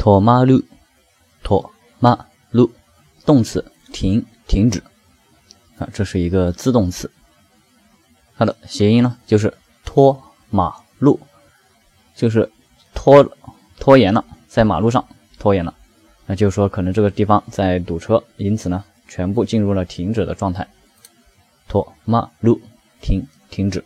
托马路，托马路，动词停，停止啊，这是一个自动词。它的谐音呢，就是拖马路，就是拖拖延了，在马路上拖延了，那就是说可能这个地方在堵车，因此呢，全部进入了停止的状态。托马路，停，停止。